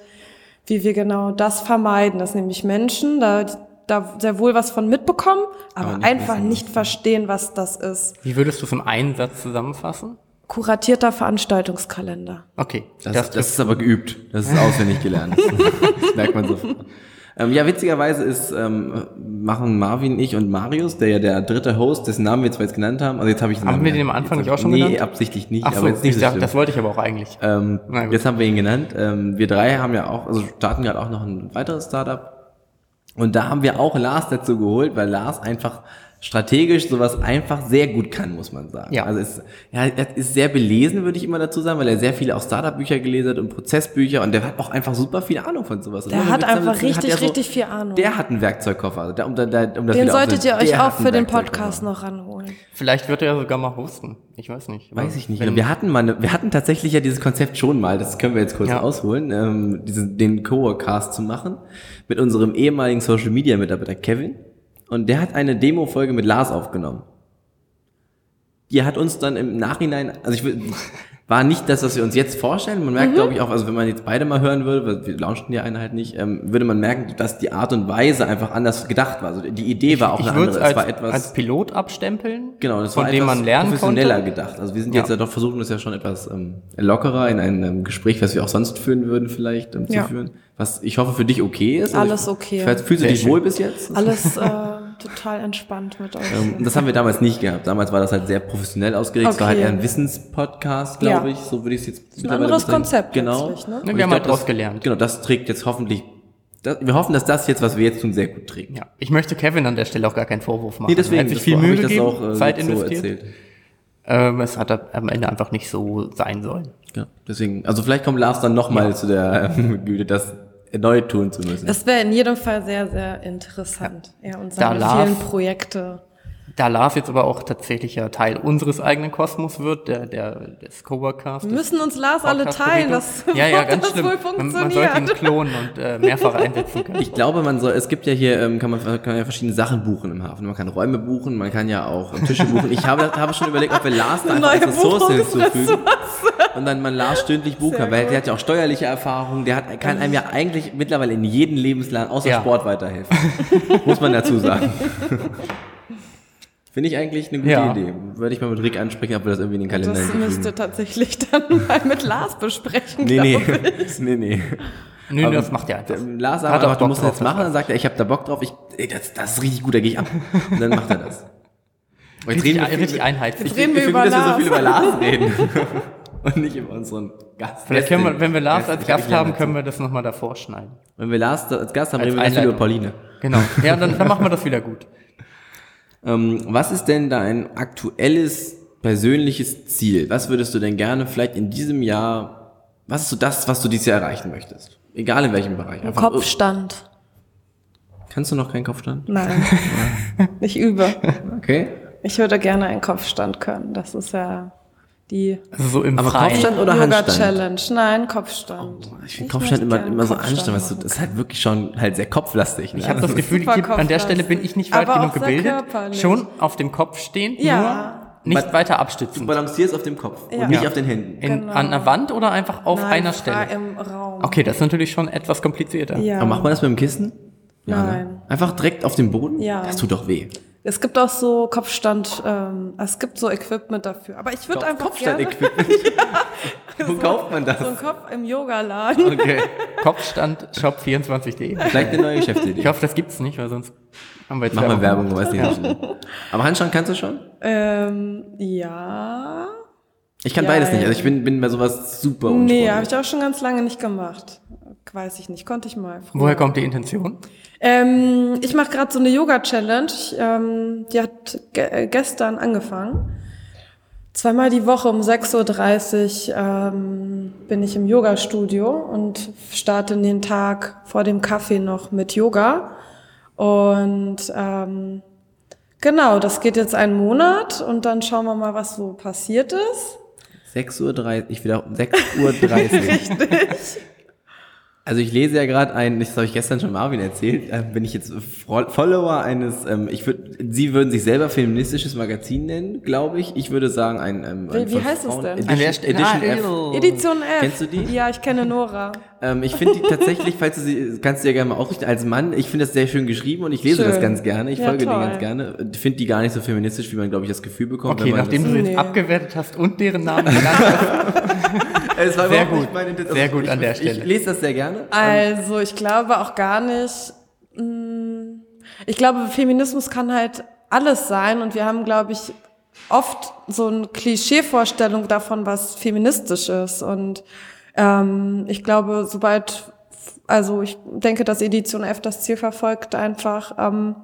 wie wir genau das vermeiden, dass nämlich Menschen da, da sehr wohl was von mitbekommen, aber, Aber nicht einfach wissen, nicht verstehen, was das ist. Wie würdest du es im einen Satz zusammenfassen? Kuratierter Veranstaltungskalender. Okay, Das, das, ist aber geübt. Das ist auswendig gelernt. das merkt man sofort. Ähm, ja, witzigerweise ist, ähm, machen Marvin, ich und Marius, der ja der dritte Host, dessen Namen wir zwar jetzt genannt haben, also jetzt habe ich den Haben Namen wir den am Anfang nicht auch schon nee, genannt? absichtlich nicht, Ach so, aber jetzt nicht ich so dachte, das wollte ich aber auch eigentlich. Ähm, jetzt haben wir ihn genannt. Ähm, wir drei haben ja auch, also starten gerade auch noch ein weiteres Startup. Und da haben wir auch Lars dazu geholt, weil Lars einfach strategisch sowas einfach sehr gut kann, muss man sagen. Ja. Also ist, ja, er ist sehr belesen, würde ich immer dazu sagen, weil er sehr viele auch Startup-Bücher gelesen hat und Prozessbücher und der hat auch einfach super viel Ahnung von sowas. Der hat einfach hat richtig, er so- richtig viel Ahnung. Der hat einen Werkzeugkoffer. Also der, um, da, da, um das Den solltet ihr euch auch hat für den. Podcast noch ranholen. Vielleicht wird er ja sogar mal hosten. Ich weiß nicht. Weiß ich nicht. Wir hatten mal, eine, wir hatten tatsächlich ja dieses Konzept schon mal, das können wir jetzt kurz Ja. ausholen, ähm, diesen, den Coworkcast zu machen mit unserem ehemaligen Social Media Mitarbeiter Kevin. Und der hat eine Demo-Folge mit Lars aufgenommen. Die hat uns dann im Nachhinein, also ich war nicht das, was wir uns jetzt vorstellen. Man Mhm. merkt, glaube ich, auch, also wenn man jetzt beide mal hören würde, weil wir launchten ja eine halt nicht, ähm, würde man merken, dass die Art und Weise einfach anders gedacht war. Also die Idee war auch ich eine würde es andere. Es als, war etwas, als Pilot abstempeln, Genau, das von war dem man lernen professioneller konnte. gedacht. Also wir sind Ja. jetzt ja doch versuchen, das ja schon etwas ähm, lockerer in ein ähm, Gespräch, was wir auch sonst führen würden, vielleicht ähm, zu Ja. führen. Was ich hoffe für dich okay ist. Alles ich, okay. Fühlst du dich schön. wohl bis jetzt? Alles, äh, total entspannt mit euch. Ähm, das haben wir damals nicht gehabt. Damals war das halt sehr professionell ausgelegt. Es war halt eher ein Wissenspodcast, glaube Ja. ich. So würde ich es jetzt ein anderes bezeichnen. Konzept Genau. ne? Und Wir haben halt draus das- gelernt. Genau, das trägt jetzt hoffentlich. Das, wir hoffen, dass das jetzt, was wir jetzt tun, sehr gut trägt. Ja, ich möchte Kevin an der Stelle auch gar keinen Vorwurf machen. Nee, deswegen er hat sich das viel Mühe das gegeben, auch äh, Zeit so investiert. erzählt. Ähm, es hat am Ende einfach nicht so sein sollen. Ja, deswegen, also vielleicht kommt Lars dann nochmal zu der ähm, Güte, das erneut tun zu müssen. Das wäre in jedem Fall sehr, sehr interessant. Ja, und Da seine Lars- vielen Projekte. Da Lars jetzt aber auch tatsächlich ja Teil unseres eigenen Kosmos wird, der, der des Coworkers. Wir müssen uns Lars alle teilen, das ja, ja, ganz das schlimm. wohl Man, man funktioniert. sollte ihn klonen und äh, mehrfach einsetzen können. Ich glaube, man soll, es gibt ja hier, ähm, kann man kann ja verschiedene Sachen buchen im Hafen. Man kann Räume buchen, man kann ja auch Tische buchen. Ich habe, habe schon überlegt, ob wir Lars da einfach Neue als Ressource hinzufügen. Und dann man Lars stündlich buchen kann, weil der hat ja auch steuerliche Erfahrung, der hat, kann einem ja eigentlich mittlerweile in jedem Lebenslagen außer Ja. Sport weiterhelfen. Muss man dazu sagen. Finde ich eigentlich eine gute Ja. Idee. Würde ich mal mit Rick ansprechen, ob wir das irgendwie in den Kalender Das hinzufügen. müsst ihr tatsächlich dann mal mit Lars besprechen. Nee, nee. ich. nee, nee. Nö, Aber das macht er einfach. Lars sagt einfach, du musst das drauf, jetzt machen. Dann sagt er, ich habe da Bock drauf. Ich, ey, das, das ist richtig gut, da gehe ich ab. Und dann macht er das. Und jetzt Richtig, reden wir richtig einheitlich. Jetzt reden wir ich über finde, dass wir so Lars. viel über Lars reden. Und nicht über unseren Gast. Vielleicht können wir, wenn wir Lars als Gast nicht haben, können wir das nochmal davor schneiden. Wenn wir Lars als Gast haben, Als reden wir viel über. Pauline. Genau. Ja, dann, dann machen wir das wieder gut. Ähm, was ist denn dein aktuelles persönliches Ziel? Was würdest du denn gerne vielleicht in diesem Jahr, was ist so das, was du dieses Jahr erreichen möchtest? Egal in welchem Bereich. Einfach- Kopfstand. Kannst du noch keinen Kopfstand? Nein. ich übe. Okay. Ich würde gerne einen Kopfstand können. Das ist ja die Also so im Aber Freien. Kopfstand oder Yoga Handstand? Challenge. Nein, Kopfstand. Ich finde Kopfstand immer, immer so Kopfstand anstrengend, weißt du, das ist halt wirklich schon halt sehr kopflastig. Ne? Ich habe das Gefühl, super ich, an der Stelle bin ich nicht weit Aber genug gebildet. Schon auf dem Kopf stehen, Ja. nur nicht Aber- weiter Du abstützen. balancierst auf dem Kopf Ja. und nicht Ja. auf den Händen. In, Genau. An einer Wand oder einfach auf Nein, einer Stelle? im Raum. Okay, das ist natürlich schon etwas komplizierter. Ja. Aber macht man das mit dem Kissen? Nein. Ne? Einfach direkt auf dem Boden? Ja. Das tut doch weh. Es gibt auch so Kopfstand, ähm, es gibt so Equipment dafür. Aber ich würde einfach gerne Kopfstand-Equipment. Wo kauft man das? so einen Kopf im Yogaladen. Okay. Kopfstand shop24.de. Vielleicht eine neue Geschäftsidee. Ich hoffe, das gibt's nicht, weil sonst haben wir jetzt Mach mal Werbung. Werbung, weiß nicht. Aber Handstand kannst du schon? Ähm, ja. Ich kann Ja, beides nicht. ja. Also ich bin, bin bei sowas super Nee, unsportlich. habe ich auch schon ganz lange nicht gemacht. Weiß ich nicht, konnte ich mal. Woher kommt die Intention? Ähm, ich mache gerade so eine Yoga-Challenge. Ähm, die hat ge äh, gestern angefangen. Zweimal die Woche um 6.30 Uhr ähm, bin ich im Yoga-Studio und starte den Tag vor dem Kaffee noch mit Yoga. Und ähm, genau, das geht jetzt einen Monat und dann schauen wir mal, was so passiert ist. 6.30 Uhr, ich wieder 6.30 Uhr. Richtig. Also ich lese ja gerade ein, das habe ich gestern schon Marvin erzählt, äh, bin ich jetzt Fro- Follower eines, ähm, ich würde, Sie würden sich selber feministisches Magazin nennen, glaube ich. Ich würde sagen ein, ähm, ein Wie- heißt es Frauen- denn? Edition, Edition Ah, F. Edition F. Kennst du die? Ja, ich kenne Nora. Ähm, ich finde die tatsächlich, falls du sie, kannst du ja gerne mal ausrichten, als Mann, ich finde das sehr schön geschrieben und ich lese Schön. das ganz gerne, ich Ja, folge denen toll. ganz gerne. Ich finde die gar nicht so feministisch, wie man, glaube ich, das Gefühl bekommt. Okay, wenn man nachdem das, du jetzt Nee. abgewertet hast und deren Namen genannt hast. Es war Sehr gut. nicht meine Intention. Sehr gut ich, an der Ich Stelle. lese das sehr gerne. Also, ich glaube auch gar nicht. mh, Ich glaube, Feminismus kann halt alles sein und wir haben, glaube ich, oft so eine Klischeevorstellung davon, was feministisch ist. Und ähm, ich glaube, sobald, also ich denke, dass Edition F das Ziel verfolgt, einfach ähm,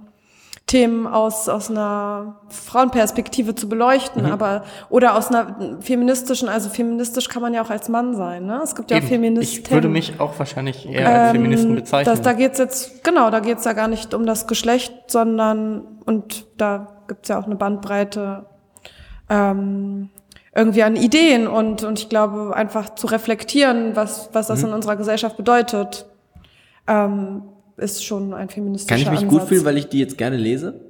Themen aus, aus einer Frauenperspektive zu beleuchten, aber oder aus einer feministischen, also feministisch kann man ja auch als Mann sein, ne? Es gibt ja auch. Feministen. Ich würde mich auch wahrscheinlich eher als Feministen bezeichnen. Ähm, Das, da geht's jetzt, genau, da geht's ja gar nicht um das Geschlecht, sondern, und da gibt's ja auch eine Bandbreite ähm, irgendwie an Ideen und, und ich glaube, einfach zu reflektieren, was, was das Mhm. in unserer Gesellschaft bedeutet, ähm, ist schon ein feministischer Kann ich mich Ansatz. gut fühlen, weil ich die jetzt gerne lese?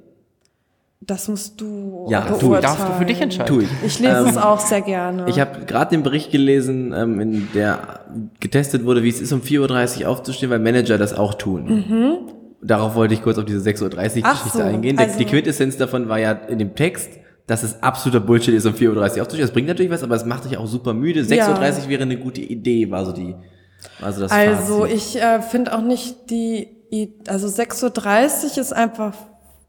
Das musst du Ja, tu ich. beurteilen. Darfst du für dich entscheiden. Tue ich. Ich lese es Ähm, auch sehr gerne. Ich habe gerade den Bericht gelesen, ähm, in der getestet wurde, wie es ist, um 4.30 Uhr aufzustehen, weil Manager das auch tun. Darauf wollte ich kurz auf diese 6.30 Uhr Geschichte so, eingehen. Also- die Quintessenz davon war ja in dem Text, dass es absoluter Bullshit ist, um 4.30 Uhr aufzustehen. Das bringt natürlich was, aber es macht dich auch super müde. 6.30 Uhr wäre eine gute Idee, war so die, war so das Also Fazit. ich äh, finde auch nicht die, also 6.30 Uhr ist einfach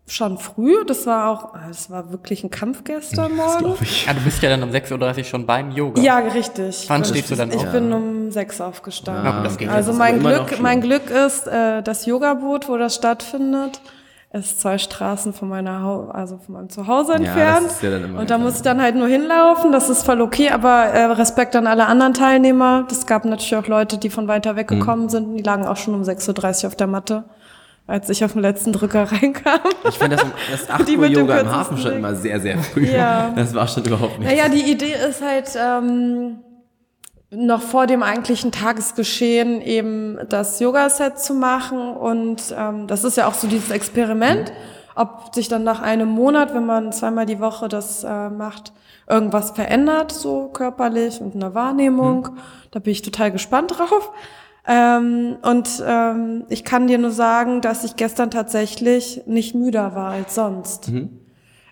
schon früh. Das war auch, ah, das war wirklich ein Kampf gestern Morgen. Ja, du bist ja dann um 6.30 Uhr schon beim Yoga. Ja, richtig. Wann Und stehst du dann Ich auf? bin um sechs aufgestanden. Na gut, das geht also mein Glück, mein Glück ist, äh, das Yogaboot, wo das stattfindet, ist zwei Straßen von meiner Hau also von meinem Zuhause entfernt. ja immer und da muss ich dann halt nur hinlaufen. Das ist voll okay, aber äh, Respekt an alle anderen Teilnehmer. Es gab natürlich auch Leute, die von weiter weg gekommen Mhm. sind. Die lagen auch schon um 6.30 Uhr auf der Matte, als ich auf den letzten Drücker reinkam. Ich fand das, das 8 Die Uhr Yoga im Hafen schon immer sehr, sehr früh. Ja. Das war schon überhaupt nicht. Naja, die Idee ist halt ähm, noch vor dem eigentlichen Tagesgeschehen eben das Yoga-Set zu machen und ähm, das ist ja auch so dieses Experiment, ob sich dann nach einem Monat, wenn man zweimal die Woche das äh, macht, irgendwas verändert, so körperlich und in der Wahrnehmung. Da bin ich total gespannt drauf. Ähm, und ähm, ich kann dir nur sagen, dass ich gestern tatsächlich nicht müder war als sonst.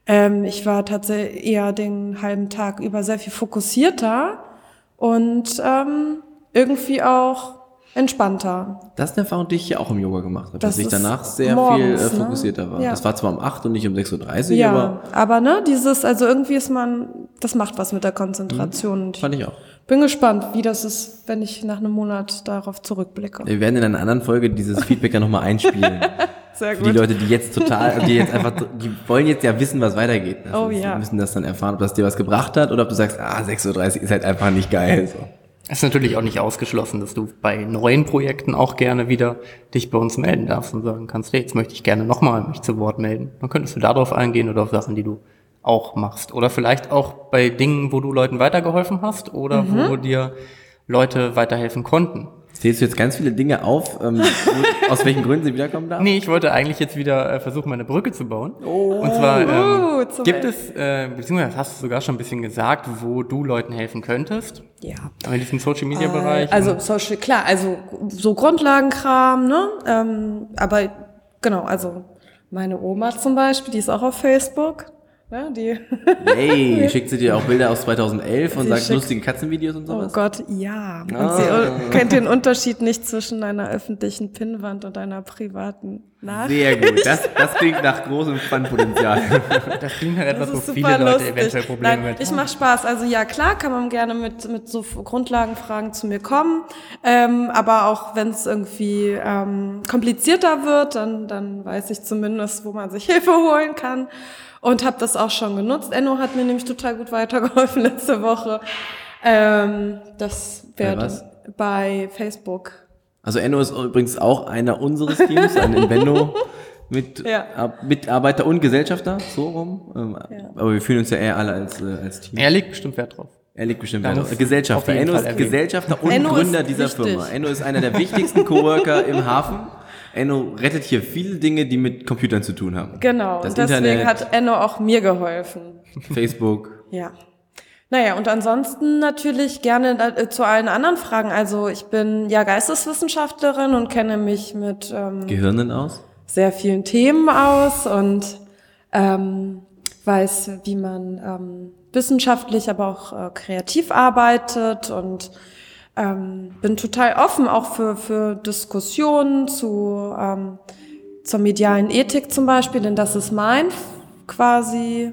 Ähm, ich war tatsächlich eher den halben Tag über sehr viel fokussierter und ähm, irgendwie auch entspannter. Das ist eine Erfahrung, die ich ja auch im Yoga gemacht habe, dass Das ich ist danach sehr morgens, viel äh, ne? fokussierter war. Ja. Das war zwar um 8 und nicht um 6.30 Uhr, Ja, aber aber, ne, dieses, also irgendwie ist man, das macht was mit der Konzentration. Ich fand ich auch. bin gespannt, wie das ist, wenn ich nach einem Monat darauf zurückblicke. Wir werden in einer anderen Folge dieses Feedback ja nochmal einspielen. Sehr Für die Leute, die jetzt total, die jetzt einfach, die wollen jetzt ja wissen, was weitergeht. Also Oh ja. Die müssen das dann erfahren, ob das dir was gebracht hat oder ob du sagst, ah, 6.30 Uhr ist halt einfach nicht geil. So. Es ist natürlich auch nicht ausgeschlossen, dass du bei neuen Projekten auch gerne wieder dich bei uns melden darfst und sagen kannst, hey, jetzt möchte ich gerne nochmal mich zu Wort melden. Dann könntest du darauf eingehen oder auf Sachen, die du auch machst. Oder vielleicht auch bei Dingen, wo du Leuten weitergeholfen hast oder Mhm. wo dir Leute weiterhelfen konnten. Zählst du jetzt ganz viele Dinge auf, ähm, aus welchen Gründen sie wiederkommen darf? Nee, ich wollte eigentlich jetzt wieder äh, versuchen, meine Brücke zu bauen. Und zwar Oh, ähm, zum gibt es, äh, beziehungsweise hast du sogar schon ein bisschen gesagt, wo du Leuten helfen könntest. Ja. In diesem Social Media Bereich. Also Social, klar, also so Grundlagenkram, ne? Ähm, aber genau, also meine Oma zum Beispiel, die ist auch auf Facebook. Ne? Die, Hey, schickt sie dir auch Bilder aus 2011 und Sie sagt lustige Katzenvideos und oh sowas? Gott, ja. Und Ah. sie kennt den Unterschied nicht zwischen einer öffentlichen Pinnwand und einer privaten Nachricht. Sehr gut. Das, das klingt nach großem Fun-Potenzial. das klingt halt etwas, wo viele Leute lustig. eventuell Probleme Nein, mit ich mache Spaß. Also ja, klar kann man gerne mit, mit so Grundlagenfragen zu mir kommen. Ähm, aber auch wenn es irgendwie ähm, komplizierter wird, dann, dann weiß ich zumindest, wo man sich Hilfe holen kann. Und habe das auch schon genutzt. Enno hat mir nämlich total gut weitergeholfen letzte Woche. Ähm, das Bei wäre bei Facebook. Also Enno ist übrigens auch einer unseres Teams, ein Invendo mit Ja. Ab- Mitarbeiter und Gesellschafter, so rum. Ähm, Aber wir fühlen uns ja eher alle als, äh, als Team. Er legt bestimmt Wert drauf. Er liegt bestimmt Da Wert muss auf- Gesellschafter. Enno ist. Gesellschafter und Enno Gründer dieser wichtig. Firma. Enno ist einer der wichtigsten Coworker im Hafen. Enno rettet hier viele Dinge, die mit Computern zu tun haben. Genau. Das und deswegen Internet. hat Enno auch mir geholfen. Facebook. Ja. Naja, und ansonsten natürlich gerne äh, zu allen anderen Fragen. Also ich bin ja Geisteswissenschaftlerin und kenne mich mit ähm, Gehirnen aus? sehr vielen Themen aus und ähm, weiß, wie man ähm, wissenschaftlich, aber auch äh, kreativ arbeitet und ähm, bin total offen auch für, für Diskussionen zu, ähm, zur medialen Ethik zum Beispiel, denn das ist mein quasi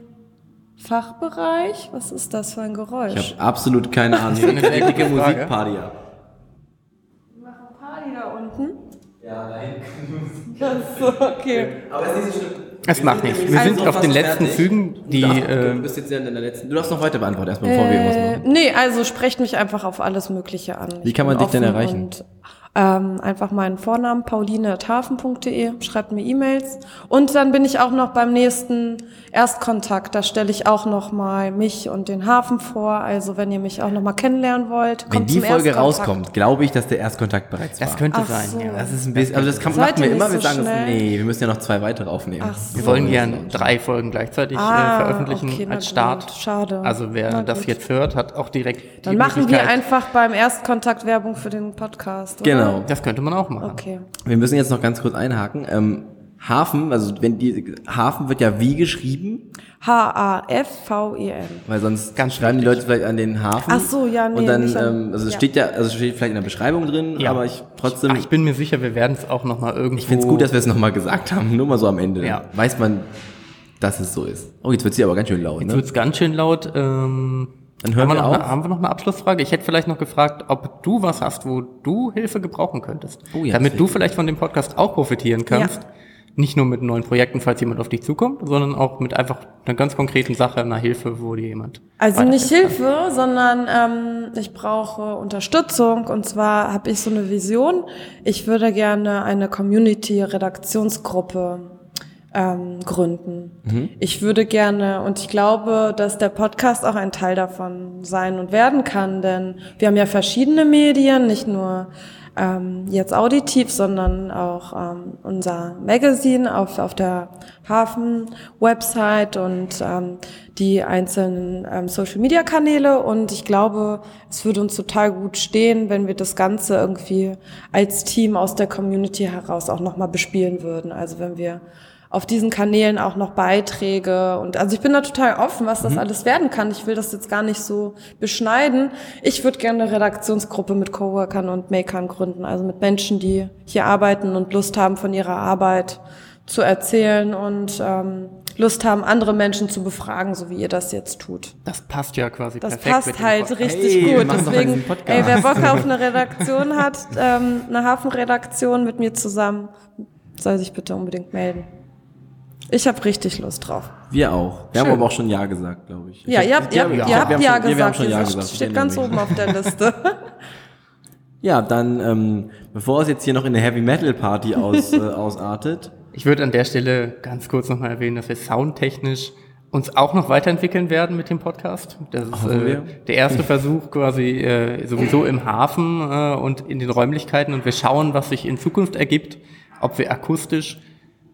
Fachbereich. Was ist das für ein Geräusch? Ich habe absolut keine Ahnung. ist eine sehr Eine dicke. Musikparty ab. machen Party da unten. Ja, nein. Das ist so, okay. Aber es ist nicht so schlimm. Es macht nichts. Wir Also sind auf den letzten Zügen, die, du, darfst, äh, du bist jetzt ja in der letzten. Du darfst noch weiter beantworten, erstmal, bevor wir irgendwas Äh, machen. nee, also sprecht mich einfach auf alles Mögliche an. Wie kann man dich denn erreichen? Ähm, einfach meinen Vornamen pauline.hafen.de, schreibt mir E-Mails. Und dann bin ich auch noch beim nächsten Erstkontakt. Da stelle ich auch noch mal mich und den Hafen vor. Also wenn ihr mich auch noch mal kennenlernen wollt, Wenn kommt die zum Folge Erstkontakt. rauskommt, glaube ich, dass der Erstkontakt bereits war. das könnte Ach sein. so. Ja. Das ist ein bisschen, aber das kann, Seid machen wir immer. nicht Wir so sagen schnell? nee, wir müssen ja noch zwei weitere aufnehmen. So. Wir wollen gern drei Folgen gleichzeitig äh, Ah, veröffentlichen okay, als Start. gut. Schade. Also wer Na das gut. jetzt hört, hat auch direkt Dann die machen wir einfach beim Erstkontakt Werbung für den Podcast. Oder? Genau. Das könnte man auch machen. Okay. Wir müssen jetzt noch ganz kurz einhaken. Ähm, Hafen, also wenn die Hafen wird ja wie geschrieben, H-A-F-V-E-N. weil sonst schreiben die Leute vielleicht an den Hafen. Ach so, ja, nee, Und dann, ähm, also es ja. steht ja, also es steht vielleicht in der Beschreibung drin, Ja. aber ich trotzdem, Ach, ich bin mir sicher, wir werden es auch noch mal irgendwo. ich finde es gut, dass wir es nochmal gesagt haben, nur mal so am Ende. Ja. Weiß man, dass es so ist. Oh, jetzt wird sie aber ganz schön laut, Jetzt ne? wird's ganz schön laut. Ähm, Dann hören haben, wir noch auf. Eine, haben wir noch eine Abschlussfrage? Ich hätte vielleicht noch gefragt, ob du was hast, wo du Hilfe gebrauchen könntest. Oh ja, damit du vielleicht von dem Podcast auch profitieren kannst. Nicht nur mit neuen Projekten, falls jemand auf dich zukommt, sondern auch mit einfach einer ganz konkreten Sache, einer Hilfe, wo dir jemand. Also nicht. Hilfe, sondern ähm, ich brauche Unterstützung. Und zwar habe ich so eine Vision. Ich würde gerne eine Community-Redaktionsgruppe ähm, gründen. Ich würde gerne, und ich glaube, dass der Podcast auch ein Teil davon sein und werden kann, denn wir haben ja verschiedene Medien, nicht nur ähm, jetzt auditiv, sondern auch ähm, unser Magazine auf, auf der Hafen-Website und ähm, die einzelnen ähm, Social-Media-Kanäle. Und ich glaube, es würde uns total gut stehen, wenn wir das Ganze irgendwie als Team aus der Community heraus auch nochmal bespielen würden. Also wenn wir auf diesen Kanälen auch noch Beiträge und also ich bin da total offen, was das alles werden kann. Ich will das jetzt gar nicht so beschneiden. Ich würde gerne eine Redaktionsgruppe mit Coworkern und Makern gründen, also mit Menschen, die hier arbeiten und Lust haben, von ihrer Arbeit zu erzählen und ähm, Lust haben, andere Menschen zu befragen, so wie ihr das jetzt tut. Das passt ja quasi Das perfekt. mit passt halt richtig Hey, gut. Deswegen, ey, wer Bock auf eine Redaktion hat, ähm, eine Hafenredaktion mit mir zusammen, soll sich bitte unbedingt melden. Ich habe richtig Lust drauf. Wir auch. Wir haben Schön. aber auch schon Ja gesagt, glaube ich. Ja, Ich ihr hab- habt, ihr habt, ich ihr hab- habt wir haben ja schon- wir haben gesagt. schon Ja Das gesagt. steht ganz oben auf der Liste. Ja, dann, ähm, bevor es jetzt hier noch in eine Heavy Metal Party aus, äh, ausartet, Ich würde an der Stelle ganz kurz nochmal erwähnen, dass wir soundtechnisch uns auch noch weiterentwickeln werden mit dem Podcast. Das ist äh, der erste Versuch quasi äh, sowieso im Hafen äh, und in den Räumlichkeiten und wir schauen, was sich in Zukunft ergibt, ob wir akustisch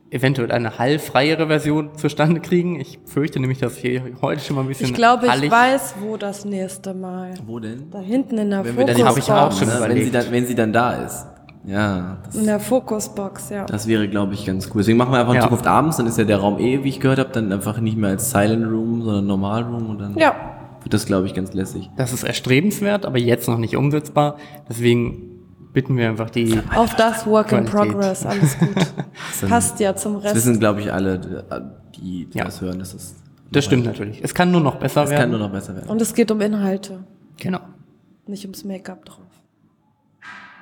eventuell eine hallfreiere Version zustande kriegen. Ich fürchte nämlich, dass hier heute schon mal ein bisschen Ich glaube, ich weiß, wo das nächste Mal. wo denn? Da hinten in der Wenn wir dann hab ich auch Fokusbox. schon ne, wenn, sie dann, wenn sie dann da ist. Ja, das, In der Fokusbox, ja. das wäre, glaube ich, ganz cool. Deswegen machen wir einfach in Ja. Zukunft abends, dann ist ja der Raum eh, wie ich gehört habe, dann einfach nicht mehr als Silent Room, sondern Normal Room und dann Ja. wird das, glaube ich, ganz lässig. Das ist erstrebenswert, aber jetzt noch nicht umsetzbar. Deswegen bitten wir einfach die Auf das Work in. Progress, alles gut. Passt ja zum Das Rest. wissen, glaube ich, alle, die, die Ja. das hören. Das, ist, Das stimmt natürlich. Es kann nur noch besser das werden. kann nur noch besser werden. Und es geht um Inhalte, genau. nicht ums Make-up drauf.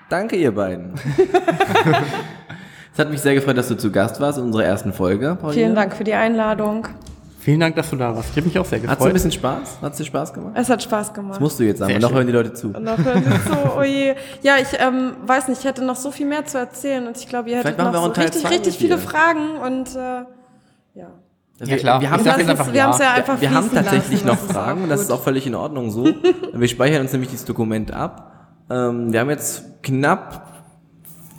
Danke, ihr beiden. es hat mich sehr gefreut, dass du zu Gast warst in unserer ersten Folge. Pauline. Vielen Dank für die Einladung. Vielen Dank, dass du da warst. Ich habe mich auch sehr Hat es ein gefreut. bisschen Spaß? Hat es dir Spaß gemacht? Es hat Spaß gemacht. Das musst du jetzt sagen, Sehr noch schön. hören die Leute zu. Und noch hören Sie zu, oh je. Ja, ich ähm, weiß nicht, ich hätte noch so viel mehr zu erzählen und ich glaube, ihr hättet Vielleicht noch wir auch so richtig, richtig viele. Fragen und äh, ja. Ja, klar. Wir haben, jetzt einfach wir haben es ja einfach wir haben tatsächlich lassen, noch Fragen und das ist auch völlig in Ordnung so. wir speichern uns nämlich dieses Dokument ab. Ähm, wir haben jetzt knapp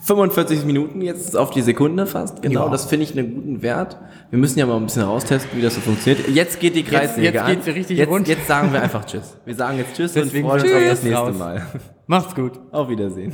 45 Minuten jetzt auf die Sekunde fast. Genau, Ja. das finde ich einen guten Wert. Wir müssen ja mal ein bisschen raustesten, wie das so funktioniert. Jetzt geht die Kreissäge jetzt an. geht's hier richtig jetzt, rund. jetzt sagen wir einfach Tschüss. Wir sagen jetzt Tschüss Deswegen und freuen uns auf das nächste Raus. Mal. Macht's gut. Auf Wiedersehen.